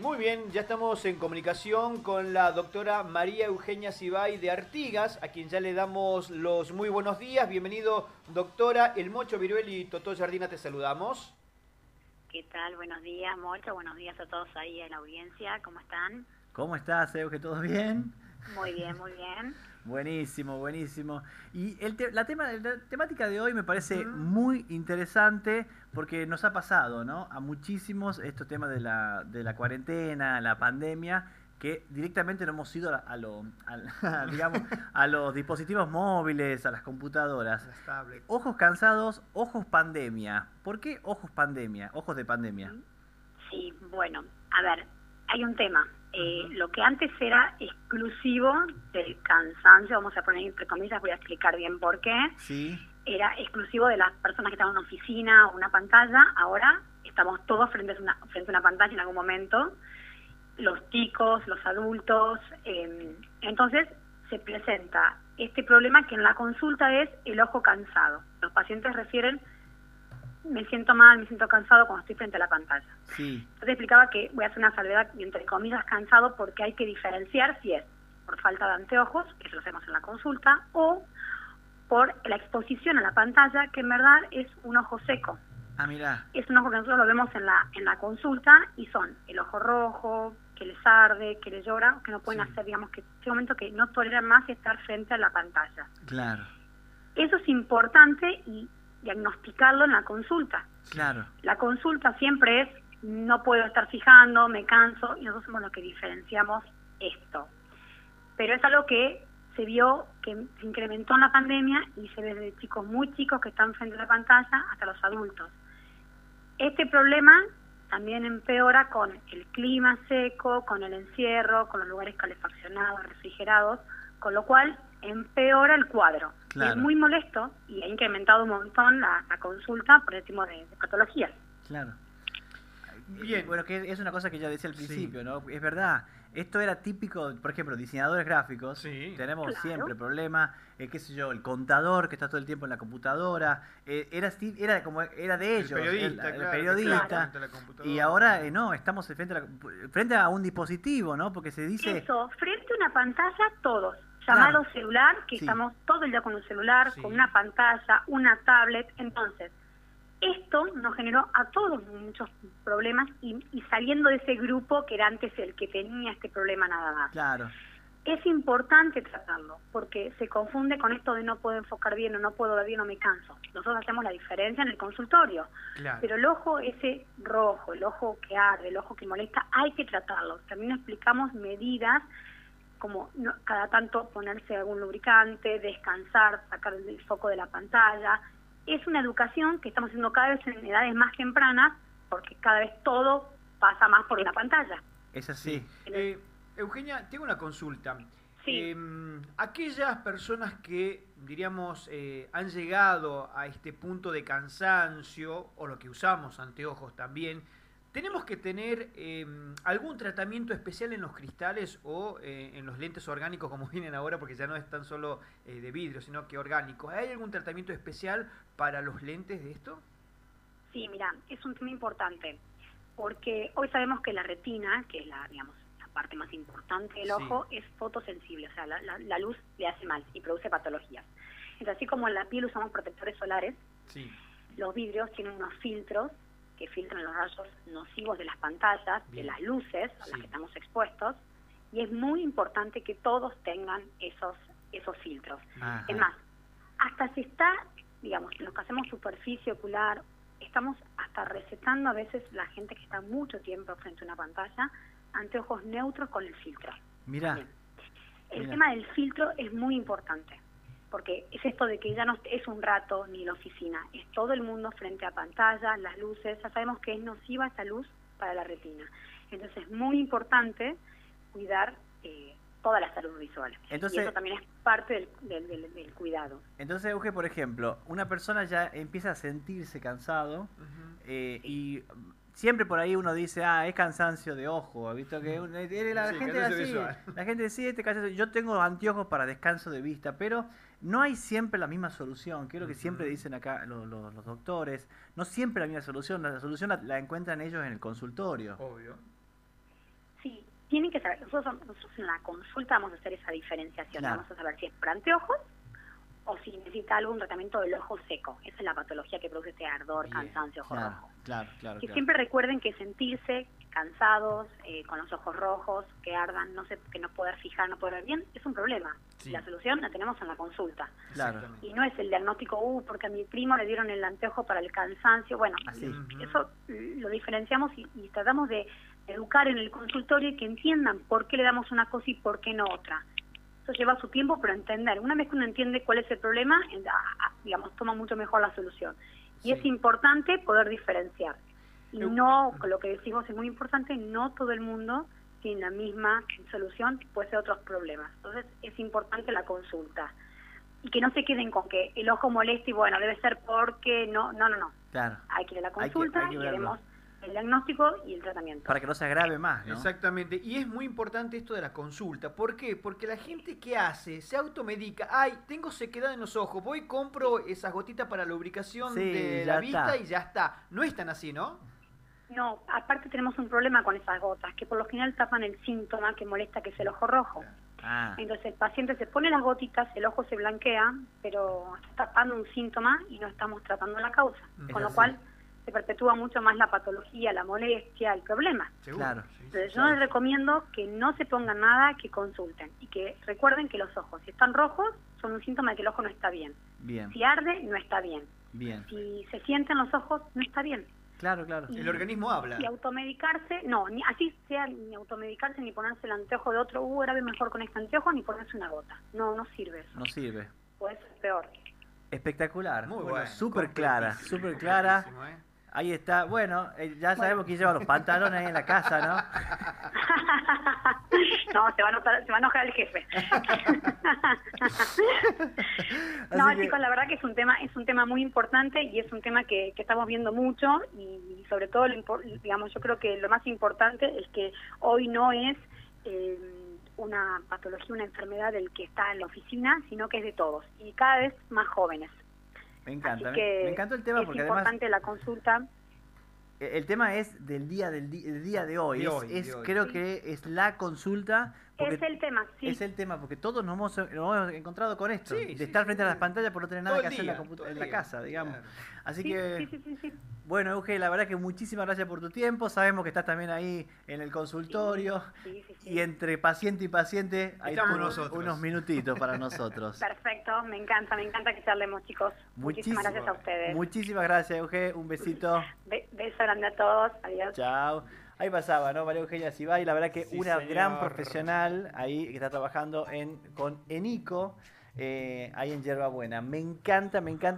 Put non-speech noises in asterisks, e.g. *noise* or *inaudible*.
Muy bien, ya estamos en comunicación con la doctora María Eugenia Cibay de Artigas, a quien ya le damos los muy buenos días. Bienvenido, doctora. El Mocho Viruel y Totó Jardina, te saludamos. ¿Qué tal? Buenos días, Mocho. Buenos días a todos ahí en la audiencia. ¿Cómo están? ¿Cómo estás, Euge? ¿Todo bien? Muy bien, muy bien. Buenísimo, buenísimo. Y el la, tema, la temática de hoy me parece muy interesante porque nos ha pasado, ¿no? A muchísimos estos temas de la, de la cuarentena, la pandemia, que directamente no hemos ido a, lo, *laughs* digamos, a los dispositivos móviles, a las computadoras. Ojos cansados, ojos pandemia. ¿Por qué ojos pandemia? Ojos de pandemia. Sí, bueno, a ver, hay un tema. Eh, lo que antes era exclusivo del cansancio, vamos a poner entre comillas, voy a explicar bien por qué. Sí. Era exclusivo de las personas que estaban en una oficina o una pantalla. Ahora estamos todos frente a una, frente a una pantalla en algún momento. Los chicos, los adultos. Em, entonces se presenta este problema que en la consulta es el ojo cansado. Los pacientes refieren me siento mal, me siento cansado cuando estoy frente a la pantalla. Sí. Entonces explicaba que voy a hacer una salvedad, entre comillas, cansado, porque hay que diferenciar si es por falta de anteojos, que lo hacemos en la consulta, o por la exposición a la pantalla, que en verdad es un ojo seco. Ah, mira. Es un ojo que nosotros lo vemos en la, en la consulta y son el ojo rojo, que les arde, que les llora, que no pueden hacer, digamos, que en este momento que no toleran más estar frente a la pantalla. Claro. Eso es importante y diagnosticarlo en la consulta. Claro. La consulta siempre es, no puedo estar fijando, me canso, y nosotros somos los que diferenciamos esto. Pero es algo que se vio que se incrementó en la pandemia y se ve desde chicos muy chicos que están frente a la pantalla hasta los adultos. Este problema también empeora con el clima seco, con el encierro, con los lugares calefaccionados, refrigerados, con lo cual empeora el cuadro. Es muy molesto y ha incrementado un montón la, consulta por el tipo de, patologías. Claro. Bien. Bueno, que es una cosa que ya decía al principio, ¿no? Es verdad. Esto era típico, por ejemplo, diseñadores gráficos. Sí. Tenemos siempre problemas, eh, qué sé yo, el contador que está todo el tiempo en la computadora. Eh, era, era como era de ellos, el periodista. y ahora eh, no, estamos frente a, frente a un dispositivo, ¿no? Porque se dice... Eso, frente a una pantalla todos llamado celular, que estamos todo el día con un celular, con una pantalla, una tablet. Entonces, esto nos generó a todos muchos problemas y, saliendo de ese grupo que era antes el que tenía este problema nada más. Claro. Es importante tratarlo porque se confunde con esto de no puedo enfocar bien o no puedo ver bien o me canso. Nosotros hacemos la diferencia en el consultorio. Pero el ojo ese rojo, el ojo que arde, el ojo que molesta, hay que tratarlo. También explicamos medidas como cada tanto ponerse algún lubricante, descansar, sacar el foco de la pantalla. Es una educación que estamos haciendo cada vez en edades más tempranas porque cada vez todo pasa más por la pantalla. Es así. Eh, Eugenia, tengo una consulta. Sí. Em, aquellas personas que, diríamos, eh, han llegado a este punto de cansancio, o lo que usamos anteojos también, ¿Tenemos que tener em, algún tratamiento especial en los cristales o eh, en los lentes orgánicos como *laughs* vienen ahora, porque ya no es tan solo eh, de vidrio, sino que orgánicos? ¿Hay algún tratamiento especial para los lentes de esto? Sí, mira, es un tema importante, porque hoy sabemos que la retina, que es la, digamos, la parte más importante del ojo, es fotosensible, o sea, la, la, luz le hace mal y produce patologías. Entonces, así como en la piel usamos protectores solares, sí. los vidrios tienen unos filtros que filtran los rayos nocivos de las pantallas, de las luces a las que estamos expuestos, y es muy importante que todos tengan esos, esos filtros. Es más, hasta se está, digamos, los que hacemos superficie ocular, estamos hasta recetando a veces la gente que está mucho tiempo frente a una pantalla, anteojos neutros con el filtro. Mira. El tema del filtro es muy importante porque es esto de que ya no es un rato ni la oficina, es todo el mundo frente a pantalla, las luces, ya sabemos que es nociva esa luz para la retina. Entonces es muy importante cuidar eh, toda la salud visual. Entonces, y eso también es parte del, del, cuidado. Entonces, Euge, por ejemplo, una persona ya empieza a sentirse cansado eh, y siempre por ahí uno dice, ah, es cansancio de ojo, visto que la, gente así, la gente dice, este yo tengo anteojos para descanso de vista, pero no hay siempre la misma solución, que es lo que siempre dicen acá los, doctores, no siempre la misma solución, la solución la, encuentran ellos en el consultorio. Obvio. tienen que saber, nosotros, nosotros en la consulta vamos a hacer esa diferenciación, vamos a saber si es por anteojos o si necesita algún tratamiento del ojo seco. Esa es la patología que produce este ardor, cansancio, ojo rojo. Claro, claro. Que siempre recuerden que sentirse cansados, eh, con los ojos rojos, que ardan, no sé, que no poder fijar, no poder ver bien, es un problema. La solución la tenemos en la consulta. Claro. Y no es el diagnóstico, uh, porque a mi primo le dieron el anteojo para el cansancio. Bueno, eso lo diferenciamos y, y tratamos de educar en el consultorio y que entiendan por qué le damos una cosa y por qué no otra lleva su tiempo, pero entender. Una vez que uno entiende cuál es el problema, digamos, toma mucho mejor la solución. Y es importante poder diferenciar. Y no, lo que decimos es muy importante, no todo el mundo tiene la misma solución, puede ser otros problemas. Entonces es importante la consulta. Y que no se queden con que el ojo molesta y bueno, debe ser porque no, no, no, no. Claro. Hay que ir a la consulta y veremos el diagnóstico y el tratamiento. Para que no se agrave más, ¿no? Exactamente. Y es muy importante esto de la consulta. ¿Por qué? Porque la gente que hace se automedica. Ay, tengo sequedad en los ojos. Voy, compro esas gotitas para lubricación de la vista y ya está. No es tan así, ¿no? No, aparte tenemos un problema con esas gotas, que por lo general tapan el síntoma que molesta, que es el ojo rojo. Ah. Entonces el paciente se pone las gotitas, el ojo se blanquea, pero está tapando un síntoma y no estamos tratando la causa. con lo cual se perpetúa mucho más la patología, la molestia, el problema. Claro. Entonces yo les recomiendo que no se pongan nada, que consulten y que recuerden que los ojos, si están rojos, son un síntoma de que el ojo no está bien. Bien. Si arde, no está bien. Bien. Si se sienten los ojos, no está bien. Claro, claro. el organismo habla. Y automedicarse, no, ni así sea ni automedicarse ni ponerse el anteojo de otro, uh, grave mejor con este anteojo, ni ponerse una gota. No, no sirve eso. No sirve. Puede ser peor. Espectacular. Muy bueno. Súper clara, súper clara. ¿eh? Ahí está. Bueno, eh, ya sabemos quién lleva los pantalones ahí en la casa, ¿no? *laughs* no, se va, a notar, se va a enojar el jefe. *laughs* no, chicos, la verdad que es un tema es un tema muy importante y es un tema que, que estamos viendo mucho y, sobre todo, digamos, yo creo que lo más importante es que hoy no es eh, una patología, una enfermedad del que está en la oficina, sino que es de todos y cada vez más jóvenes. Me encanta, me, encantó el tema porque además... Es importante la consulta. E, el tema es del día del día de hoy. es, creo que es la consulta. Es el tema, sí. Es el tema, porque todos nos hemos, encontrado con esto. de estar frente a las pantallas por no tener nada que hacer en la, casa, digamos. Así que, bueno, Euge, la verdad que muchísimas gracias por tu tiempo. Sabemos que estás también ahí en el consultorio. Y entre paciente y paciente hay unos, unos minutitos para nosotros. *laughs* Perfecto, me encanta, me encanta que charlemos, chicos. Muchísimas gracias a ustedes. Muchísimas gracias, Euge. Un besito. Beso grande a todos. Adiós. Chao. Ahí pasaba, ¿no? María Eugenia Sibay, la verdad que una gran profesional ahí que está trabajando en, con Enico, eh, ahí en Yerba Buena. Me encanta, me encanta